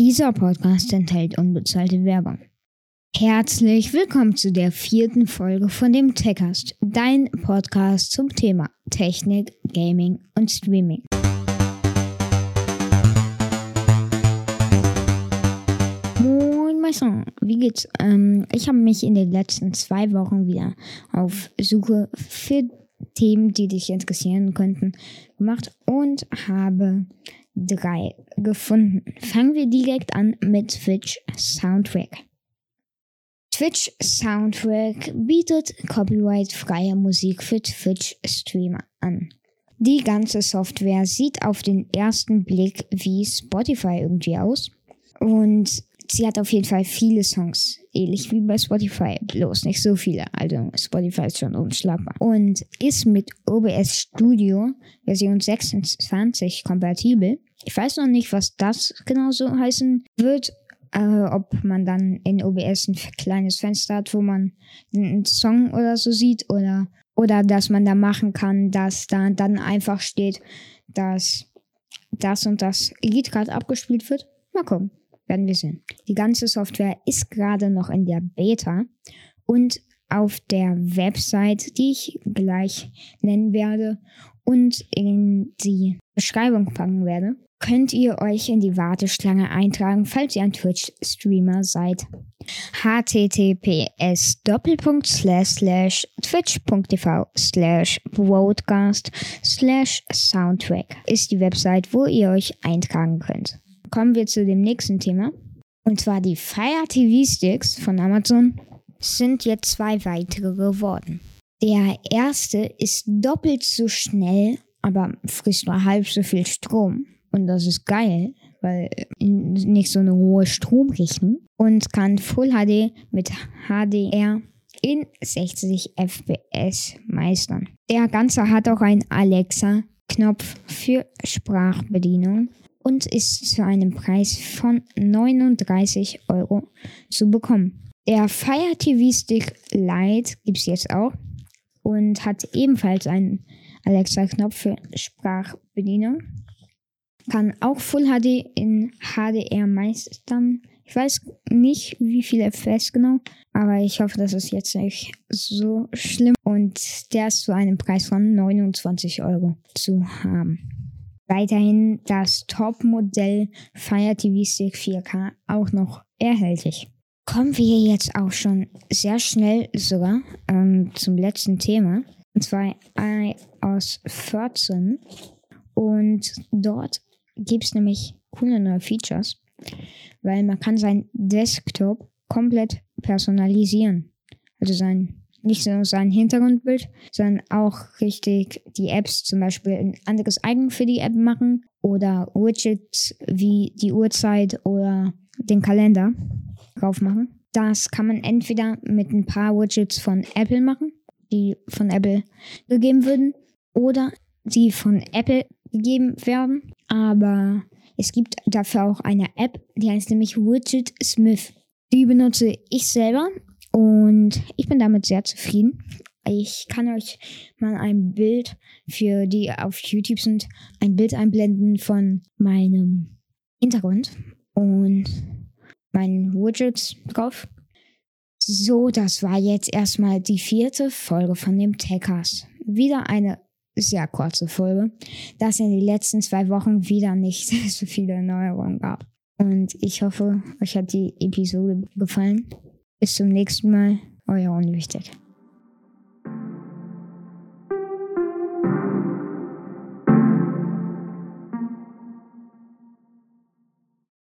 Dieser Podcast enthält unbezahlte Werbung. Herzlich willkommen zu der vierten Folge von dem Techcast, dein Podcast zum Thema Technik, Gaming und Streaming. Moin Meister, wie geht's? Ähm, ich habe mich in den letzten zwei Wochen wieder auf Suche für Themen, die dich interessieren könnten, gemacht und habe drei gefunden. Fangen wir direkt an mit Twitch Soundtrack. Twitch Soundtrack bietet copyright-freie Musik für Twitch-Streamer an. Die ganze Software sieht auf den ersten Blick wie Spotify irgendwie aus. Und sie hat auf jeden Fall viele Songs. Ähnlich wie bei Spotify. Bloß nicht so viele. Also Spotify ist schon unschlagbar. Und ist mit OBS Studio Version 26 kompatibel. Ich weiß noch nicht, was das genau so heißen wird. Äh, ob man dann in OBS ein kleines Fenster hat, wo man einen Song oder so sieht. Oder, oder dass man da machen kann, dass da dann einfach steht, dass das und das Lied gerade abgespielt wird. Mal gucken werden wir sehen. Die ganze Software ist gerade noch in der Beta und auf der Website, die ich gleich nennen werde und in die Beschreibung packen werde, könnt ihr euch in die Warteschlange eintragen, falls ihr ein Twitch-Streamer seid. https twitch.tv slash broadcast slash soundtrack ist die Website, wo ihr euch eintragen könnt kommen wir zu dem nächsten Thema. Und zwar die Fire TV Sticks von Amazon sind jetzt zwei weitere geworden. Der erste ist doppelt so schnell, aber frisst nur halb so viel Strom. Und das ist geil, weil nicht so eine hohe Stromrechnung. Und kann Full HD mit HDR in 60 FPS meistern. Der Ganze hat auch einen Alexa-Knopf für Sprachbedienung und ist zu einem Preis von 39 Euro zu bekommen. Der Fire TV Stick Lite gibt es jetzt auch und hat ebenfalls einen Alexa-Knopf für Sprachbedienung. Kann auch Full HD in HDR meistern. Ich weiß nicht, wie viel FPS genau, aber ich hoffe, das ist jetzt nicht so schlimm. Und der ist zu einem Preis von 29 Euro zu haben weiterhin das Top-Modell Fire TV Stick 4K auch noch erhältlich. Kommen wir jetzt auch schon sehr schnell sogar ähm, zum letzten Thema. Und zwar iOS 14. Und dort gibt es nämlich coole neue Features, weil man kann seinen Desktop komplett personalisieren. Also sein nicht nur sein Hintergrundbild, sondern auch richtig die Apps zum Beispiel ein anderes Icon für die App machen oder Widgets wie die Uhrzeit oder den Kalender drauf machen. Das kann man entweder mit ein paar Widgets von Apple machen, die von Apple gegeben würden, oder die von Apple gegeben werden. Aber es gibt dafür auch eine App, die heißt nämlich Widget Smith. Die benutze ich selber und ich bin damit sehr zufrieden. Ich kann euch mal ein Bild für die auf YouTube sind, ein Bild einblenden von meinem Hintergrund und meinen Widgets drauf. So, das war jetzt erstmal die vierte Folge von dem Techcast. Wieder eine sehr kurze Folge, da es in den letzten zwei Wochen wieder nicht so viele Neuerungen gab. Und ich hoffe, euch hat die Episode gefallen. Bis zum nächsten Mal, euer Unwichtig.